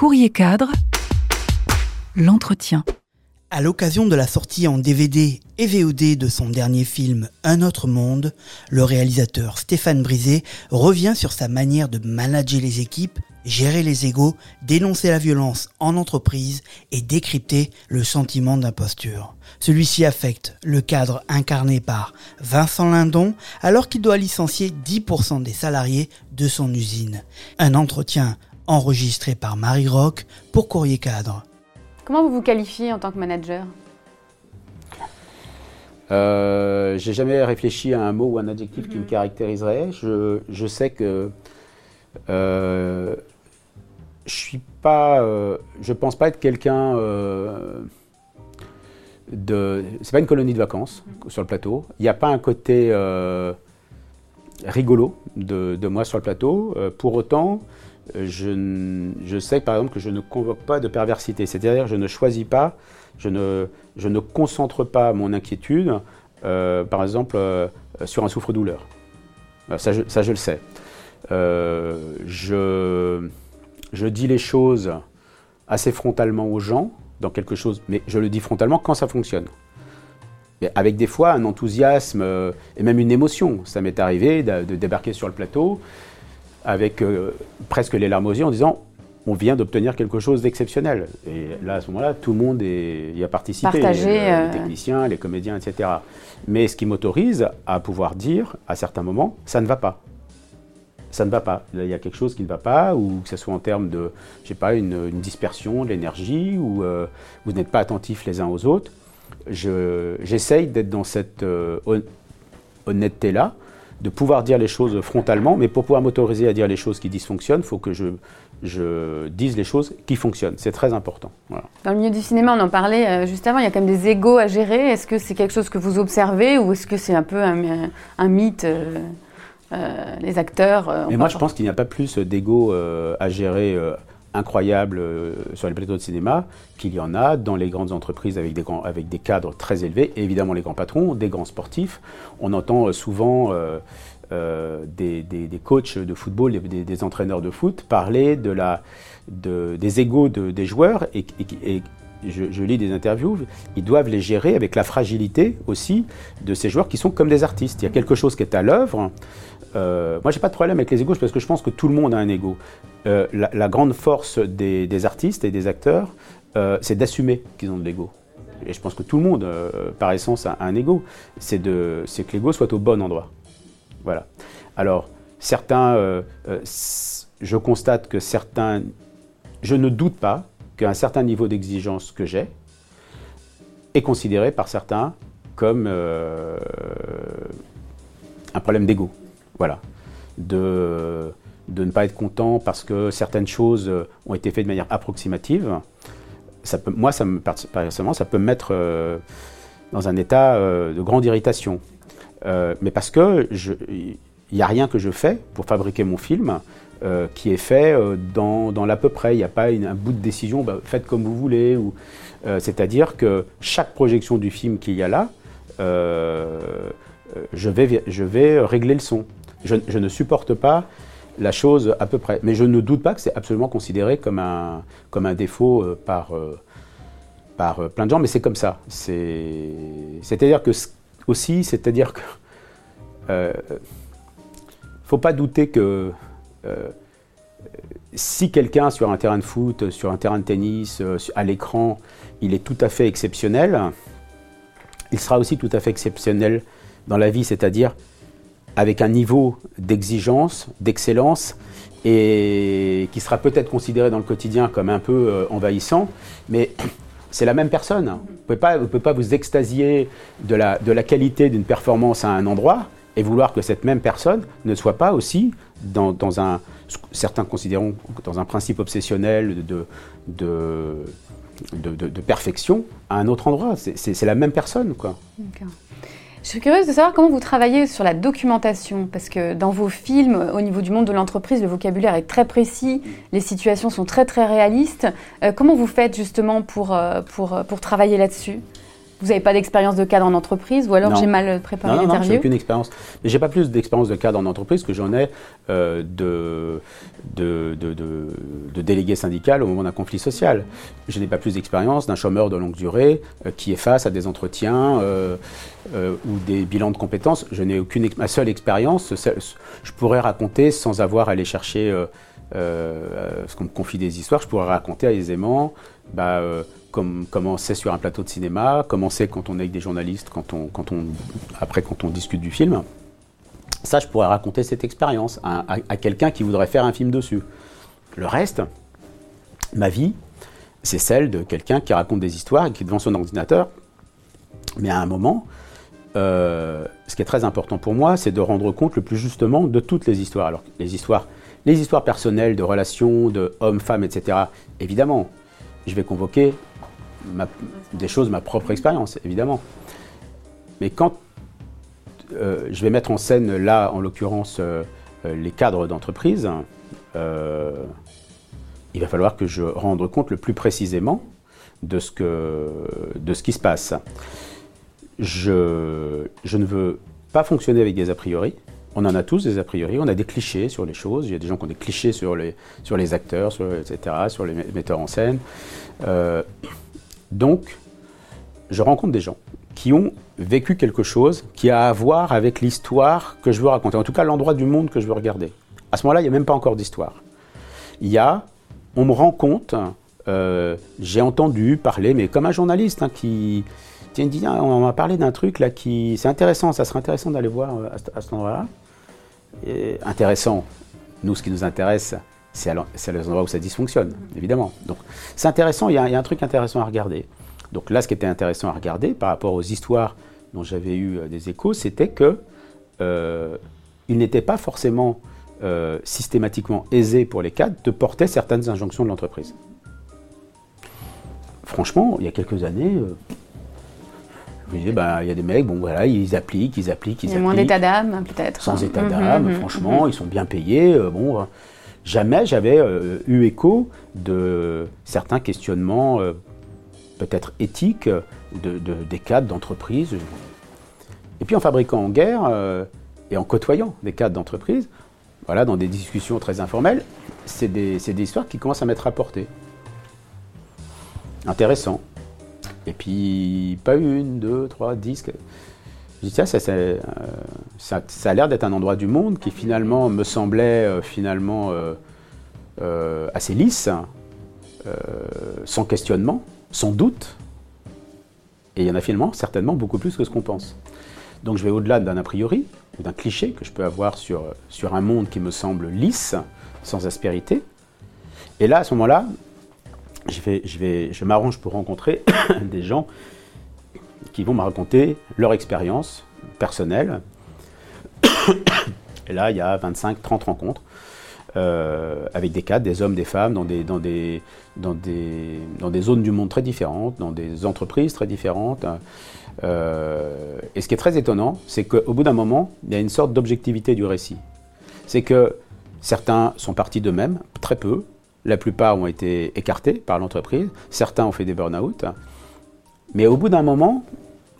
Courrier cadre, l'entretien. À l'occasion de la sortie en DVD et VOD de son dernier film Un autre monde, le réalisateur Stéphane Brisé revient sur sa manière de manager les équipes, gérer les égaux, dénoncer la violence en entreprise et décrypter le sentiment d'imposture. Celui-ci affecte le cadre incarné par Vincent Lindon alors qu'il doit licencier 10% des salariés de son usine. Un entretien enregistré par Marie Rock pour Courrier Cadre. Comment vous vous qualifiez en tant que manager? Euh, J'ai jamais réfléchi à un mot ou un adjectif qui me caractériserait. Je, sais que euh, je suis pas, euh, je pense pas être quelqu'un euh, de. C'est pas une colonie de vacances sur le plateau. Il n'y a pas un côté rigolo de, moi sur le plateau. pour autant, je, je, sais par exemple que je ne convoque pas de perversité, c'est-à-dire je ne choisis pas, je ne, concentre pas mon inquiétude, euh, par exemple, euh, sur un souffre-douleur. Euh, ça je, le sais. je dis les choses assez frontalement aux gens, dans quelque chose, mais je le dis frontalement quand ça fonctionne. Avec des fois un enthousiasme et même une émotion. Ça m'est arrivé de, de, débarquer sur le plateau avec euh, presque les larmes aux yeux en disant on vient d'obtenir quelque chose d'exceptionnel. Et là, à ce moment-là, tout le monde y a participé. Partagé, les, euh, techniciens, les comédiens, etc. Mais ce qui m'autorise à pouvoir dire, à certains moments, ça ne va pas. Ça ne va pas. il y a quelque chose qui ne va pas, ou que ce soit en termes de, je sais pas, une, dispersion de l'énergie, ou euh, vous n'êtes pas attentifs les uns aux autres. J'essaye d'être dans cette honnêteté-là, de pouvoir dire les choses frontalement, mais pour pouvoir m'autoriser à dire les choses qui dysfonctionnent, il faut que je, je dise les choses qui fonctionnent. C'est très important. Dans le milieu du cinéma, on en parlait euh, juste avant, il y a quand même des égaux à gérer. Est-ce que c'est quelque chose que vous observez ou est-ce que c'est un peu un, mythe euh, euh, Les acteurs. mais moi, je pense qu'il n'y a pas plus d'égaux à gérer incroyable euh, sur les plateaux de cinéma qu'il y en a dans les grandes entreprises avec des, grands, avec des cadres très élevés, évidemment les grands patrons, des grands sportifs. On entend euh, souvent euh, des, des, coachs de football, des, des, entraîneurs de foot parler de la, de, des égaux de, des joueurs et, et, je, lis des interviews, ils doivent les gérer avec la fragilité aussi de ces joueurs qui sont comme des artistes. Il y a quelque chose qui est à l'œuvre. Euh, moi, j'ai pas de problème avec les égos parce que je pense que tout le monde a un ego. Euh, la, grande force des, artistes et des acteurs, euh, c'est d'assumer qu'ils ont de l'ego. Et je pense que tout le monde, euh, par essence, a un ego. C'est que l'ego soit au bon endroit. Voilà. Alors, certains, je constate que certains, je ne doute pas qu'un certain niveau d'exigence que j'ai est considéré par certains comme un problème d'ego. Voilà. De, ne pas être content parce que certaines choses euh, ont été faites de manière approximative, moi, ça me, ça peut me mettre euh, dans un état euh, de grande irritation. mais parce que il n'y a rien que je fais pour fabriquer mon film qui est fait dans, dans l'à peu près. Il n'y a pas un bout de décision, bah, faites comme vous voulez. Ou, c'est-à-dire que chaque projection du film qu'il y a là, je vais régler le son. Je, ne supporte pas la chose à peu près. Mais je ne doute pas que c'est absolument considéré comme un, comme un défaut euh, par, euh, par euh, plein de gens, mais c'est comme ça. C'est-à-dire que, aussi, c'est-à-dire que. Faut pas douter que si quelqu'un sur un terrain de foot, sur un terrain de tennis, à l'écran, il est tout à fait exceptionnel, il sera aussi tout à fait exceptionnel dans la vie, c'est-à-dire avec un niveau d'exigence, d'excellence, et qui sera peut-être considéré dans le quotidien comme un peu euh, envahissant, mais c'est la même personne. Vous ne pouvez, pas vous extasier de la, qualité d'une performance à un endroit et vouloir que cette même personne ne soit pas aussi dans, un, certains considérons dans un principe obsessionnel de, de perfection à un autre endroit. C'est la même personne. Quoi. Je suis curieuse de savoir comment vous travaillez sur la documentation, parce que dans vos films, au niveau du monde de l'entreprise, le vocabulaire est très précis, les situations sont très très réalistes. Euh, comment vous faites justement pour, euh, euh, pour travailler là-dessus? Vous n'avez pas d'expérience de cadre en entreprise ou alors j'ai mal préparé Non, non, non, j'ai l'interview aucune expérience. Mais j'ai pas plus d'expérience de cadre en entreprise que j'en ai euh, de, de, de, de- délégué syndical au moment d'un conflit social. Je n'ai pas plus d'expérience d'un chômeur de longue durée euh, qui est face à des entretiens euh, euh, ou des bilans de compétences. Je n'ai aucune. Ma seule expérience, je pourrais raconter sans avoir à aller chercher. euh, euh, parce qu'on me confie des histoires, je pourrais raconter aisément bah, euh, comme- comment c'est sur un plateau de cinéma, comment c'est quand on est avec des journalistes, quand on, quand on, après quand on discute du film. Ça, je pourrais raconter cette expérience à, quelqu'un qui voudrait faire un film dessus. Le reste, ma vie, c'est celle de quelqu'un qui raconte des histoires et qui est devant son ordinateur. Mais à un moment, euh, ce qui est très important pour moi, c'est de rendre compte le plus justement de toutes les histoires. Alors, les histoires, les histoires personnelles, de relations, de hommes, femmes, etc. Évidemment, je vais convoquer des choses, ma propre expérience, évidemment. Mais quand euh, je vais mettre en scène, là, en l'occurrence, euh, euh, les cadres d'entreprise, il va falloir que je rende compte le plus précisément de ce, que, de ce qui se passe. Je, je ne veux pas fonctionner avec des a priori. On en a tous des a priori, on a des clichés sur les choses. Il y a des gens qui ont des clichés sur les, sur les acteurs, sur, etc., sur les metteurs en scène. Donc, je rencontre des gens qui ont vécu quelque chose qui a à voir avec l'histoire que je veux raconter, en tout cas l'endroit du monde que je veux regarder. À ce moment-là, il n'y a même pas encore d'histoire. Il y a, on me rend compte, euh, j'ai entendu parler, mais comme un journaliste hein, qui tiens, dit, Ah, on m'a parlé d'un truc là qui, c'est intéressant, ça serait intéressant d'aller voir euh, à, ce- à cet endroit-là. Intéressant. Nous, ce qui nous intéresse, c'est à les endroits où ça dysfonctionne, évidemment. Donc, c'est intéressant. Il y, a, il y a un truc intéressant à regarder. Donc là, ce qui était intéressant à regarder par rapport aux histoires dont j'avais eu euh, des échos, c'était que euh, il n'était pas forcément euh, systématiquement aisé pour les cadres de porter certaines injonctions de l'entreprise. Franchement, il y a quelques années, euh, je me disais, ben, il y a des mecs, bon voilà, ils appliquent, ils appliquent, ils Il y a appliquent. moins d'état d'âme, peut-être. Sans état Mhm, d'âme, mhm, franchement, ils sont bien payés. bon, jamais j'avais euh, eu écho de certains questionnements, euh, peut-être éthiques, de, de- des cadres d'entreprise. Et puis en fabriquant en guerre euh, et en côtoyant des cadres d'entreprise, voilà, dans des discussions très informelles, c'est des, des histoires qui commencent à m'être rapportées. Intéressant. Et puis, pas une, deux, trois, dix. Je dis, tiens, ça, c'est, euh, ça, a l'air d'être un endroit du monde qui finalement me semblait euh, finalement euh, euh, assez lisse, euh, sans questionnement, sans doute. Et il y en a finalement certainement beaucoup plus que ce qu'on pense. Donc je vais au-delà d'un a priori, d'un cliché que je peux avoir sur, un monde qui me semble lisse, sans aspérité. Et là, à ce moment-là, je, vais, je, je m'arrange pour rencontrer des gens qui vont me raconter leur expérience personnelle. Et là, il y a 25-30 rencontres euh, avec des cadres, des hommes, des femmes, dans des, dans, des, dans, des, dans des zones du monde très différentes, dans des entreprises très différentes. Euh, et ce qui est très étonnant, c'est qu'au bout d'un moment, il y a une sorte d'objectivité du récit. C'est que certains sont partis d'eux-mêmes, très peu. La plupart ont été écartés par l'entreprise. Certains ont fait des burn-out. Mais au bout d'un moment,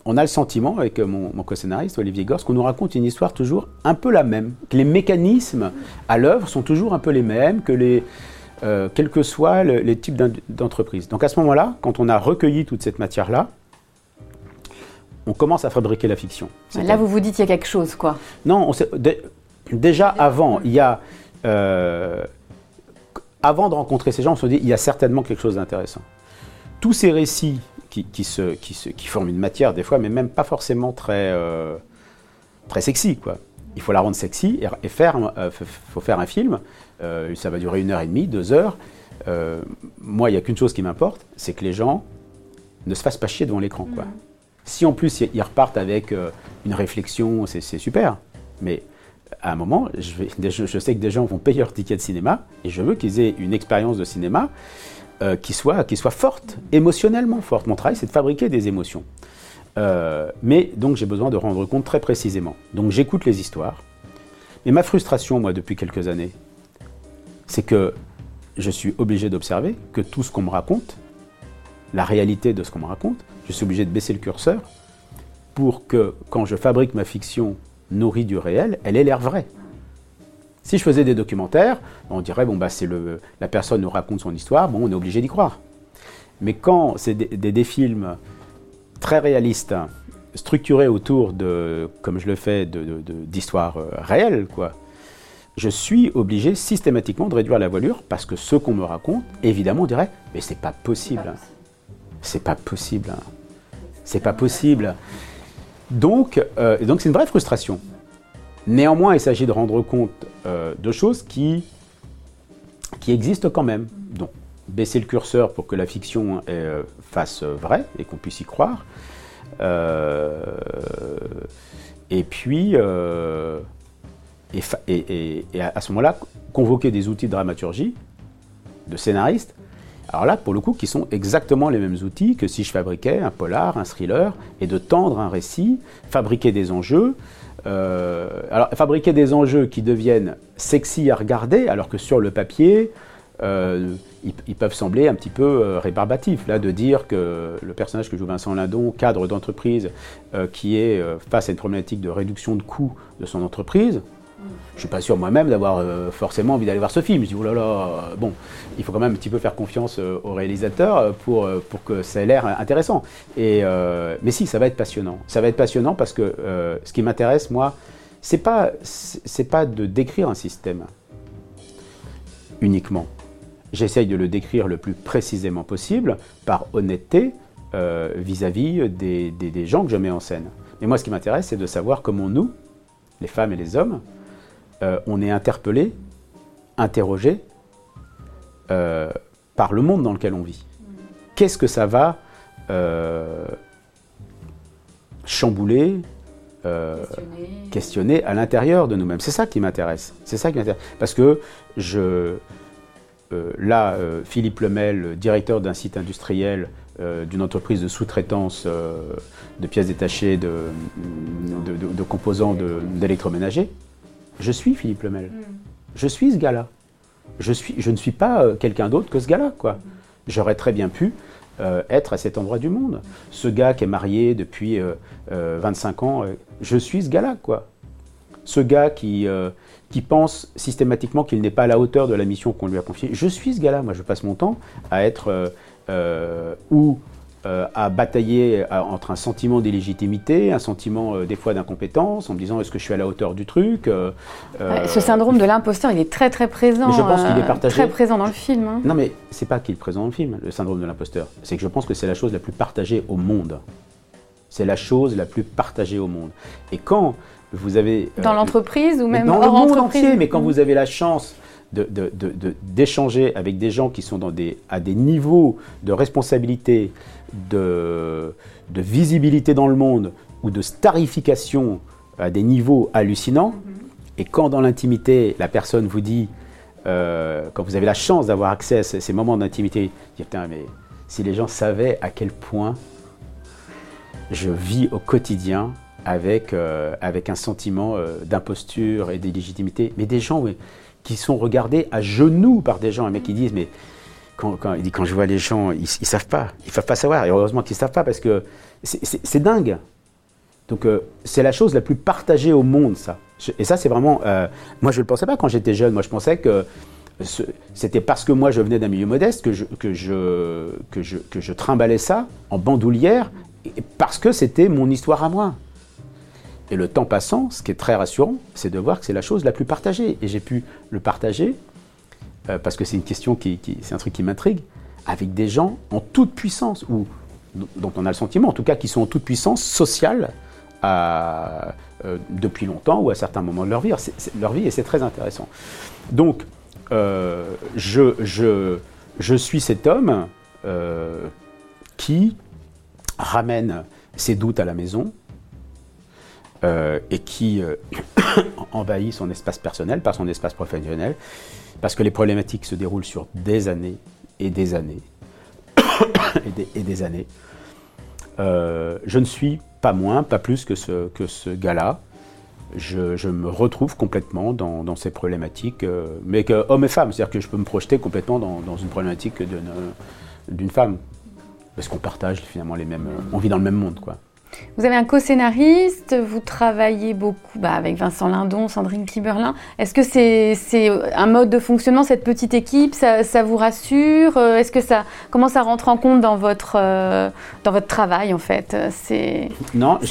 on a le sentiment, avec mon, mon co-scénariste Olivier Gors, qu'on nous raconte une histoire toujours un peu la même, que les mécanismes à l'œuvre sont toujours un peu les mêmes, que les, euh, quels que soient le- les types d'entreprises. Donc à ce moment-là, quand on a recueilli toute cette matière-là, on commence à fabriquer la fiction. Là, vous vous dites qu'il y a quelque chose, quoi. Non, on sait- dé- déjà avant, il y a. euh, avant de rencontrer ces gens, on se dit il y a certainement quelque chose d'intéressant. Tous ces récits qui, qui se, qui, se- qui forment une matière, des fois, mais même pas forcément très, euh, très sexy, quoi. Il faut la rendre sexy et, et faire, euh, faut faire un film. euh, ça va durer une heure et demie, deux heures. Moi, il n'y a qu'une chose qui m'importe, c'est que les gens ne se fassent pas chier devant l'écran, quoi. Si en plus ils repartent avec une réflexion, c'est c'est super. Mais à un moment, je, vais, je, je sais que des gens vont payer leur ticket de cinéma et je veux qu'ils aient une expérience de cinéma euh, qui, soit, forte, émotionnellement forte. Mon travail, c'est de fabriquer des émotions. Euh, mais donc j'ai besoin de rendre compte très précisément. Donc j'écoute les histoires. Mais ma frustration, moi, depuis quelques années, c'est que je suis obligé d'observer que tout ce qu'on me raconte la réalité de ce qu'on me raconte, je suis obligé de baisser le curseur pour que quand je fabrique ma fiction nourrie du réel, elle ait l'air vraie. Si je faisais des documentaires, on dirait bon bah c'est le la personne nous raconte son histoire, bon on est obligé d'y croire. Mais quand c'est des, des, films très réalistes, structurés autour de, comme je le fais, d'histoires de, de, réelles, quoi, je suis obligé systématiquement de réduire la voilure parce que ce qu'on me raconte, évidemment, on dirait mais c'est pas possible. C'est pas possible. C'est pas possible. Donc, euh, donc c'est une vraie frustration. Néanmoins, il s'agit de rendre compte euh, de choses qui, qui existent quand même. Donc, baisser le curseur pour que la fiction euh, fasse vrai et qu'on puisse y croire. Euh, et puis, et, et, à ce moment-là, convoquer des outils de dramaturgie, de scénariste, alors là, pour le coup, qui sont exactement les mêmes outils que si je fabriquais un polar, un thriller, et de tendre un récit, fabriquer des enjeux. Euh, alors, fabriquer des enjeux qui deviennent sexy à regarder, alors que sur le papier, euh, ils, peuvent sembler un petit peu euh, rébarbatifs. Là, de dire que le personnage que joue Vincent Lindon, cadre d'entreprise, qui est face à une problématique de réduction de coûts de son entreprise, je ne suis pas sûr moi-même d'avoir euh, forcément envie d'aller voir ce film. Je dis, oh là là, bon, il faut quand même un petit peu faire confiance euh, au réalisateur pour, euh, pour que ça ait l'air intéressant. Et, mais si, ça va être passionnant. Ça va être passionnant parce que ce qui m'intéresse, moi, c'est pas, pas de décrire un système uniquement. J'essaye de le décrire le plus précisément possible par honnêteté vis-à-vis -vis des, des, des gens que je mets en scène. Mais moi, ce qui m'intéresse, c'est de savoir comment nous, les femmes et les hommes, euh, on est interpellé, interrogé euh, par le monde dans lequel on vit. Qu'est-ce que ça va euh, chambouler, questionner. questionner. à l'intérieur de nous-mêmes? C'est ça qui m'intéresse. C'est ça qui m'intéresse. Parce que je, là, Philippe Lemel, directeur d'un site industriel, d'une entreprise de sous-traitance de pièces détachées de, de, de, de composants d'électroménager, je suis Philippe Lemel. Mm. Je suis ce gars-là. Je, suis, je ne suis pas euh, quelqu'un d'autre que ce gars-là. quoi. J'aurais très bien pu euh, être à cet endroit du monde. Ce gars qui est marié depuis euh, 25 ans, je suis ce gars-là. quoi. Ce gars qui, qui pense systématiquement qu'il n'est pas à la hauteur de la mission qu'on lui a confiée, je suis ce gars-là. Moi, je passe mon temps à être ou euh, à batailler à, entre un sentiment d'illégitimité, un sentiment euh, des fois d'incompétence, en me disant est-ce que je suis à la hauteur du truc euh, Ce syndrome de l'imposteur, il est très très présent. Mais je pense qu'il est partagé. Très présent dans le film. Hein. Non, mais c'est pas qu'il est présent dans le film, le syndrome de l'imposteur. C'est que je pense que c'est la chose la plus partagée au monde. C'est la chose la plus partagée au monde. Et quand vous avez dans l'entreprise ou même dans hors le monde entreprise. entier, mais quand vous avez la chance d'échanger de, de, de, avec des gens qui sont dans des, à des niveaux de responsabilité, de, visibilité dans le monde ou de starification à des niveaux hallucinants. Mm -hmm. Et quand dans l'intimité, la personne vous dit, euh, quand vous avez la chance d'avoir accès à ces, moments d'intimité, putain, mais si les gens savaient à quel point je vis au quotidien avec, euh, avec un sentiment euh, d'imposture et d'illégitimité, mais des gens oui, qui sont regardés à genoux par des gens, un mec qui disent, mais quand, je vois les gens, ils, ils savent pas, ils peuvent pas savoir. Et heureusement qu'ils savent pas parce que c'est dingue. Donc euh, c'est la chose la plus partagée au monde, ça. Et ça, c'est vraiment. Euh, moi, je ne le pensais pas quand j'étais jeune. Moi, je pensais que c'était parce que moi, je venais d'un milieu modeste que je, que, je, que, je, que je trimballais ça en bandoulière parce que c'était mon histoire à moi. Et le temps passant, ce qui est très rassurant, c'est de voir que c'est la chose la plus partagée. Et j'ai pu le partager euh, parce que c'est une question qui, c'est un truc qui m'intrigue, avec des gens en toute puissance, ou dont on a le sentiment, en tout cas, qui sont en toute puissance sociale euh, depuis longtemps ou à certains moments de leur vie. Leur vie et c'est très intéressant. Donc, euh, je, je, suis cet homme qui ramène ses doutes à la maison, euh, et qui euh, envahit son espace personnel par son espace professionnel, parce que les problématiques se déroulent sur des années et des années et, des, années. Euh, je ne suis pas moins, pas plus que ce, que ce gars-là. Je, me retrouve complètement dans, ces problématiques, mais que homme et femme, c'est-à-dire que je peux me projeter complètement dans, dans une problématique d'une femme. parce qu'on partage finalement les mêmes. on vit dans le même monde, quoi. Vous avez un co-scénariste, vous travaillez beaucoup bah, avec Vincent Lindon, Sandrine Kiberlin. Est-ce que c'est un mode de fonctionnement, cette petite équipe? Ça, vous rassure? Euh, Est-ce que ça, Comment ça rentre en compte dans votre, euh, dans votre travail, en fait? C'est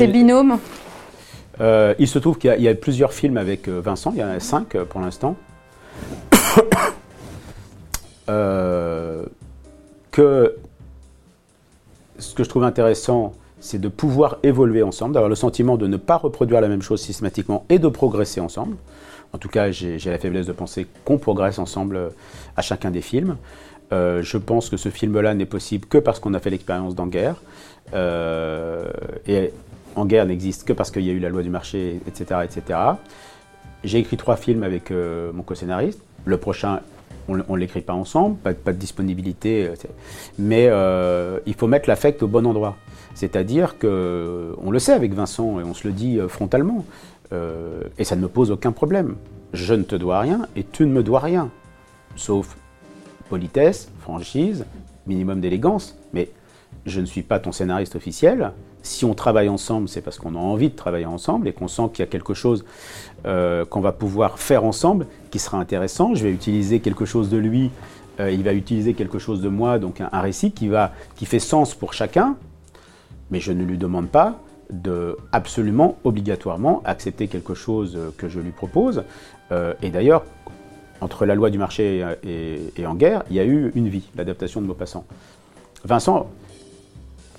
binôme? Euh, Il se trouve qu'il y, a plusieurs films avec Vincent, il y en a cinq pour l'instant. que ce que je trouve intéressant, c'est de pouvoir évoluer ensemble, d'avoir le sentiment de ne pas reproduire la même chose systématiquement et de progresser ensemble. En tout cas, j'ai la faiblesse de penser qu'on progresse ensemble euh, à chacun des films. Euh, je pense que ce film-là n'est possible que parce qu'on a fait l'expérience d'En-Guerre. Euh, et En-Guerre n'existe que parce qu'il y a eu la loi du marché, etc. etc. J'ai écrit trois films avec mon co-scénariste. Le prochain, on ne l'écrit pas ensemble, pas, pas de disponibilité. mais il faut mettre l'affect au bon endroit. C'est-à-dire que, on le sait avec Vincent et on se le dit euh, frontalement, euh, et ça ne me pose aucun problème. Je ne te dois rien et tu ne me dois rien, sauf politesse, franchise, minimum d'élégance. Mais je ne suis pas ton scénariste officiel. Si on travaille ensemble, c'est parce qu'on a envie de travailler ensemble et qu'on sent qu'il y a quelque chose euh, qu'on va pouvoir faire ensemble qui sera intéressant. Je vais utiliser quelque chose de lui, il va utiliser quelque chose de moi, donc un, un récit qui, va, qui fait sens pour chacun, mais je ne lui demande pas de absolument, obligatoirement accepter quelque chose que je lui propose. Euh, et d'ailleurs, entre la loi du marché et, En guerre, il y a eu une vie, l'adaptation de Maupassant. Vincent,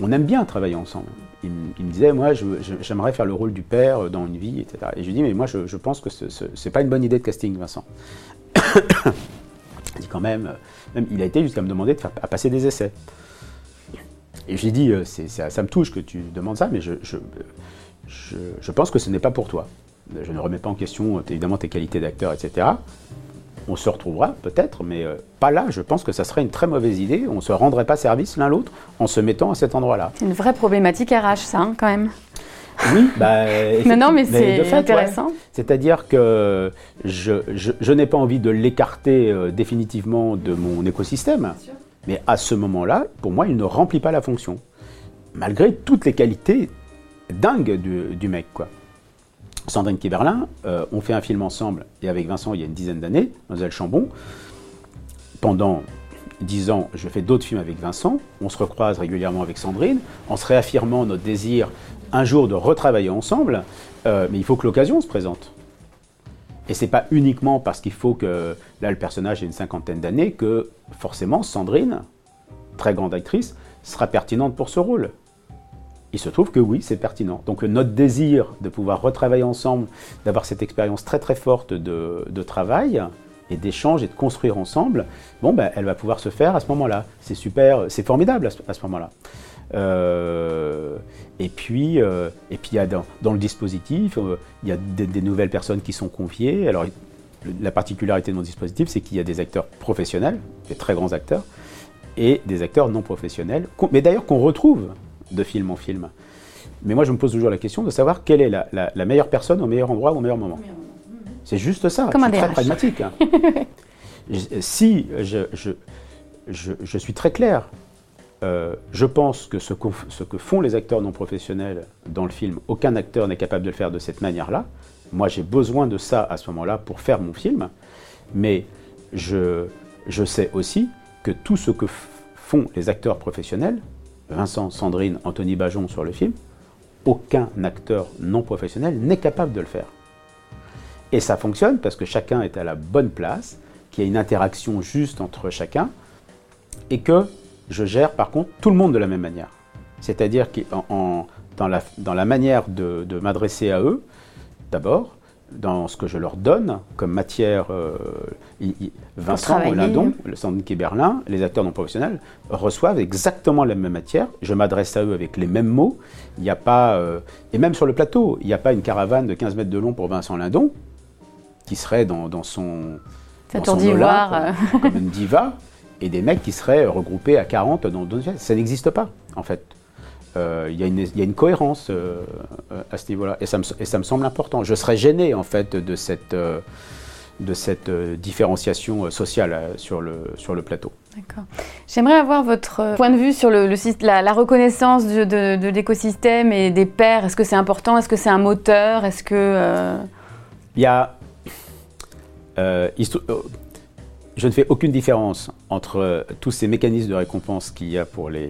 on aime bien travailler ensemble. Il, me disait, moi, j'aimerais faire le rôle du père dans une vie, etc. Et je lui dis, mais moi, je, pense que ce n'est pas une bonne idée de casting, Vincent. il dit quand même, même, il a été jusqu'à me demander de faire, à passer des essais. Et j'ai dit, euh, ça, me touche que tu demandes ça, mais je, je, pense que ce n'est pas pour toi. Je ne remets pas en question euh, évidemment tes qualités d'acteur, etc. On se retrouvera peut-être, mais euh, pas là. Je pense que ça serait une très mauvaise idée. On ne se rendrait pas service l'un l'autre en se mettant à cet endroit-là. C'est une vraie problématique RH, ça, hein, quand même. Oui, bah, non, non, mais c'est intéressant. C'est-à-dire que je, n'ai pas envie de l'écarter définitivement de mon écosystème. Mais à ce moment-là, pour moi, il ne remplit pas la fonction. Malgré toutes les qualités dingues du, mec. Sandrine Kiberlin, euh, on fait un film ensemble, et avec Vincent, il y a une dizaine d'années, Mademoiselle Chambon. Pendant dix ans, je fais d'autres films avec Vincent. On se recroise régulièrement avec Sandrine, en se réaffirmant notre désir un jour de retravailler ensemble. Euh, mais il faut que l'occasion se présente. Et c'est pas uniquement parce qu'il faut que là le personnage ait une cinquantaine d'années que forcément Sandrine, très grande actrice, sera pertinente pour ce rôle. Il se trouve que oui, c'est pertinent. Donc notre désir de pouvoir retravailler ensemble, d'avoir cette expérience très très forte de, travail et d'échange et de construire ensemble, bon ben elle va pouvoir se faire à ce moment-là. C'est super, c'est formidable à ce moment-là. Euh, et puis, euh, et puis il y a dans, le dispositif, euh, il y a des, nouvelles personnes qui sont confiées. Alors, la particularité de mon dispositif, c'est qu'il y a des acteurs professionnels, des très grands acteurs, et des acteurs non professionnels, mais d'ailleurs qu'on retrouve de film en film. Mais moi, je me pose toujours la question de savoir quelle est la, meilleure personne au meilleur endroit au meilleur moment. C'est juste ça. Comme très pragmatique. Hein. si je, je, suis très clair, euh, je pense que ce, que font les acteurs non professionnels dans le film, aucun acteur n'est capable de le faire de cette manière-là. Moi, j'ai besoin de ça à ce moment-là pour faire mon film, mais je, sais aussi que tout ce que font les acteurs professionnels, Vincent, Sandrine, Anthony Bajon sur le film, aucun acteur non professionnel n'est capable de le faire. Et ça fonctionne parce que chacun est à la bonne place, qu'il y a une interaction juste entre chacun, et que je gère par contre tout le monde de la même manière. C'est-à-dire que dans, la, dans la manière de, m'adresser à eux, d'abord, dans ce que je leur donne comme matière, euh, Vincent Lindon, le centre qui Berlin, les acteurs non professionnels reçoivent exactement la même matière. Je m'adresse à eux avec les mêmes mots. Il n'y a pas, euh, et même sur le plateau, il n'y a pas une caravane de 15 mètres de long pour Vincent Lindon, qui serait dans, son, dans son comme une diva et des mecs qui seraient regroupés à 40 dans d'autres Ça n'existe pas, en fait. Euh, il y, y, a une cohérence euh, à ce niveau-là, et ça, me, et ça me semble important. Je serais gêné, en fait, de cette, euh, de cette euh, différenciation euh, sociale euh, sur le, sur le plateau. D'accord. J'aimerais avoir votre point de vue sur le, la, reconnaissance de, l'écosystème et des pairs. Est-ce que c'est important? Est-ce que c'est un moteur? Est-ce que... Il y a... je ne fais aucune différence entre tous ces mécanismes de récompense qu'il y a pour les,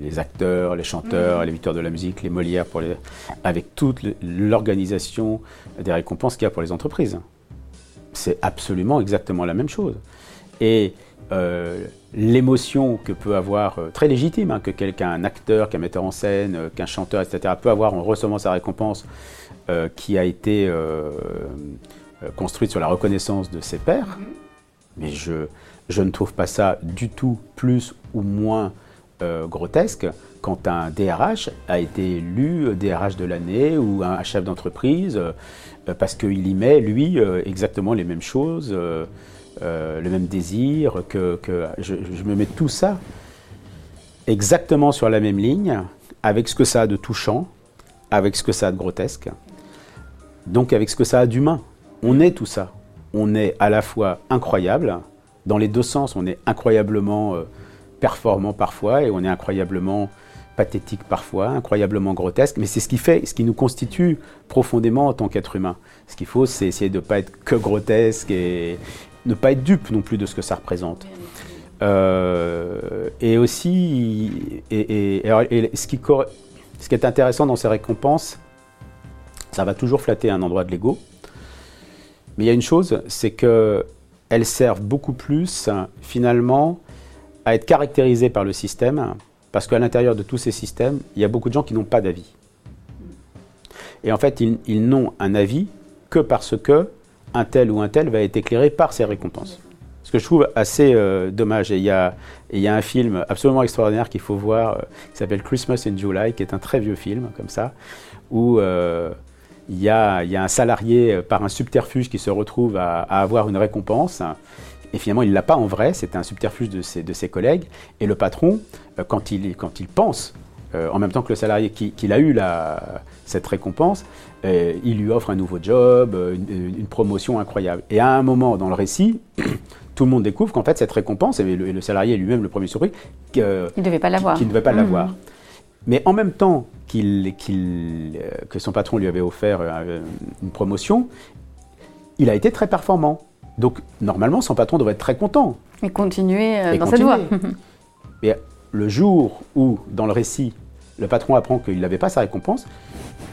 les acteurs, les chanteurs, mmh. les victoires de la musique, les Molières, pour les, avec toute l'organisation des récompenses qu'il y a pour les entreprises c'est absolument exactement la même chose. Et euh, l'émotion que peut avoir, euh, très légitime, hein, que quelqu'un, un acteur, qu'un metteur en scène, euh, qu'un chanteur, etc., peut avoir en recevant sa récompense qui a été construite sur la reconnaissance de ses pairs, mm-hmm. Mais je, ne trouve pas ça du tout plus ou moins grotesque quand un DRH a été élu DRH de l'année ou un chef d'entreprise euh, parce qu'il y met, lui, euh, exactement les mêmes choses, euh, le même désir, que, je, me mets tout ça exactement sur la même ligne, avec ce que ça a de touchant, avec ce que ça a de grotesque, donc avec ce que ça a d'humain. On est tout ça. On est à la fois incroyable, dans les deux sens, on est incroyablement performant parfois et on est incroyablement pathétique parfois, incroyablement grotesque, mais c'est ce qui fait, ce qui nous constitue profondément en tant qu'être humain. Ce qu'il faut, c'est essayer de ne pas être que grotesque et ne pas être dupe non plus de ce que ça représente. Euh, et aussi, et, ce, qui, ce qui est intéressant dans ces récompenses, ça va toujours flatter un endroit de l'ego. Mais il y a une chose, c'est qu'elles servent beaucoup plus, finalement, à être caractérisées par le système parce qu'à l'intérieur de tous ces systèmes, il y a beaucoup de gens qui n'ont pas d'avis. Et en fait, ils, n'ont un avis que parce que un tel ou un tel va être éclairé par ces récompenses. Ce que je trouve assez euh, dommage. Et il y, a, y a un film absolument extraordinaire qu'il faut voir, euh, qui s'appelle Christmas in July, qui est un très vieux film, comme ça, où euh, il, y a, y, a, un salarié, par un subterfuge, qui se retrouve à, à avoir une récompense. Et finalement, il ne l'a pas en vrai, c'était un subterfuge de ses, de ses, collègues. Et le patron, euh, quand, il, quand il pense, euh, en même temps que le salarié qu'il a eu la, cette récompense, euh, il lui offre un nouveau job, une, promotion incroyable. Et à un moment dans le récit, tout le monde découvre qu'en fait cette récompense, et le, salarié lui-même le premier surpris, qu'il ne devait pas l'avoir. Qu'il ne devait pas l'avoir. Mais en même temps qu'il, que son patron lui avait offert une promotion, il a été très performant. Donc normalement, son patron devrait être très content. Et continuer euh, dans cette voie. Mais le jour où, dans le récit, le patron apprend qu'il n'avait pas sa récompense,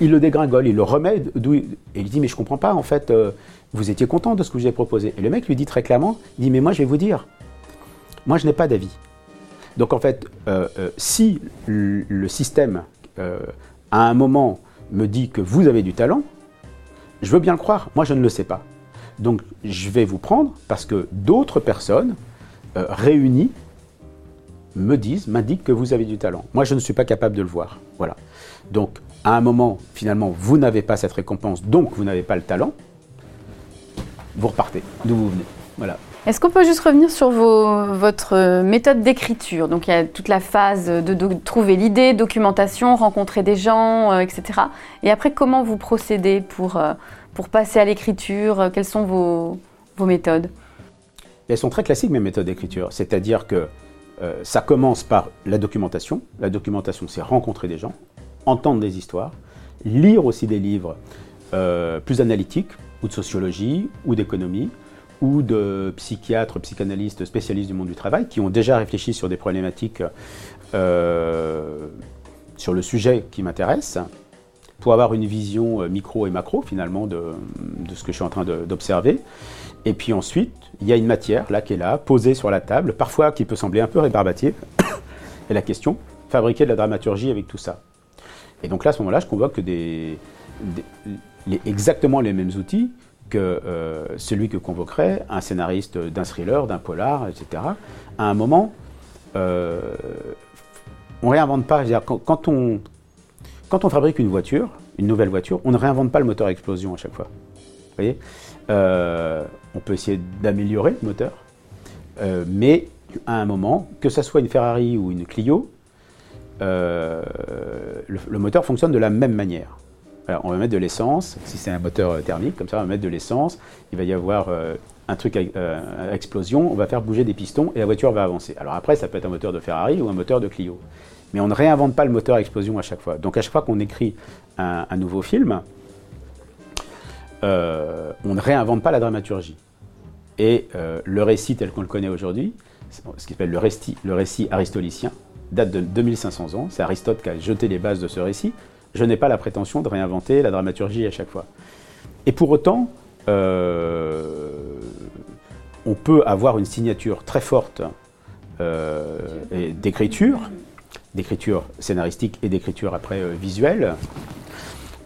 il le dégringole, il le remet d'où et il dit mais je comprends pas en fait, euh, vous étiez content de ce que je vous ai proposé. Et le mec lui dit très clairement, il dit mais moi je vais vous dire, moi je n'ai pas d'avis. Donc en fait, euh, si le système à un moment me dit que vous avez du talent, je veux bien le croire, moi je ne le sais pas. Donc je vais vous prendre parce que d'autres personnes euh, réunies me disent, m'indiquent que vous avez du talent. Moi, je ne suis pas capable de le voir. Voilà. Donc, à un moment, finalement, vous n'avez pas cette récompense, donc vous n'avez pas le talent. Vous repartez d'où vous venez. Voilà. Est-ce qu'on peut juste revenir sur votre méthode d'écriture? Donc, il y a toute la phase de, trouver l'idée, documentation, rencontrer des gens, euh, etc. Et après, comment vous procédez pour euh, pour passer à l'écriture? Euh, Quelles sont vos, vos méthodes? Elles sont très classiques, mes méthodes d'écriture. C'est-à-dire que euh, ça commence par la documentation. La documentation, c'est rencontrer des gens, entendre des histoires, lire aussi des livres euh, plus analytiques, ou de sociologie, ou d'économie, ou de psychiatres, psychanalystes, spécialistes du monde du travail, qui ont déjà réfléchi sur des problématiques sur le sujet qui m'intéresse, pour avoir une vision euh, micro et macro finalement de, ce que je suis en train d'observer. Et puis ensuite, il y a une matière là qui est là, posée sur la table, parfois qui peut sembler un peu rébarbative. et la question, fabriquer de la dramaturgie avec tout ça. Et donc là, à ce moment-là, je convoque des, exactement les mêmes outils que euh, celui que convoquerait un scénariste d'un thriller, d'un polar, etc. À un moment, euh, on réinvente pas. Quand, on, fabrique une voiture, une nouvelle voiture, on ne réinvente pas le moteur à explosion à chaque fois. Vous voyez? Euh, On peut essayer d'améliorer le moteur, euh, mais à un moment, que ce soit une Ferrari ou une Clio, le, moteur fonctionne de la même manière. On va mettre de l'essence, si c'est un moteur thermique, comme ça on va mettre de l'essence, il va y avoir un truc à, explosion, on va faire bouger des pistons et la voiture va avancer. Alors après, ça peut être un moteur de Ferrari ou un moteur de Clio. Mais on ne réinvente pas le moteur à explosion à chaque fois. Donc à chaque fois qu'on écrit un, nouveau film, euh, on ne réinvente pas la dramaturgie. Et euh, le récit tel qu'on le connaît aujourd'hui, ce qui s'appelle le récit, le récit aristolicien, date de 2500 ans. C'est Aristote qui a jeté les bases de ce récit. Je n'ai pas la prétention de réinventer la dramaturgie à chaque fois. Et pour autant, euh, on peut avoir une signature très forte d'écriture, d'écriture scénaristique et d'écriture après visuelle,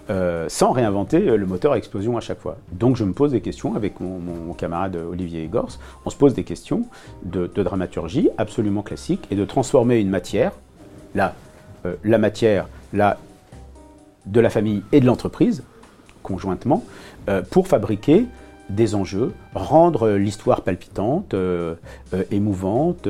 euh, sans réinventer euh, le moteur à explosion à chaque fois. Donc je me pose des questions avec mon, camarade Olivier Gors, on se pose des questions de, dramaturgie absolument classique et de transformer une matière, là, euh, la matière là, de la famille et de l'entreprise, conjointement, pour fabriquer des enjeux, rendre l'histoire palpitante, émouvante,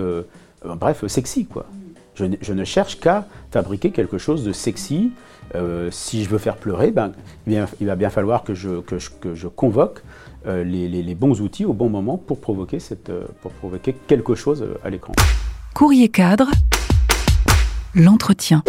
bref, sexy quoi. Je, ne cherche qu'à fabriquer quelque chose de sexy. Euh, si je veux faire pleurer, ben, il va bien falloir que je, que je, convoque euh, les, bons outils au bon moment pour provoquer, cette, euh, pour provoquer quelque chose à l'écran. Courrier cadre, l'entretien.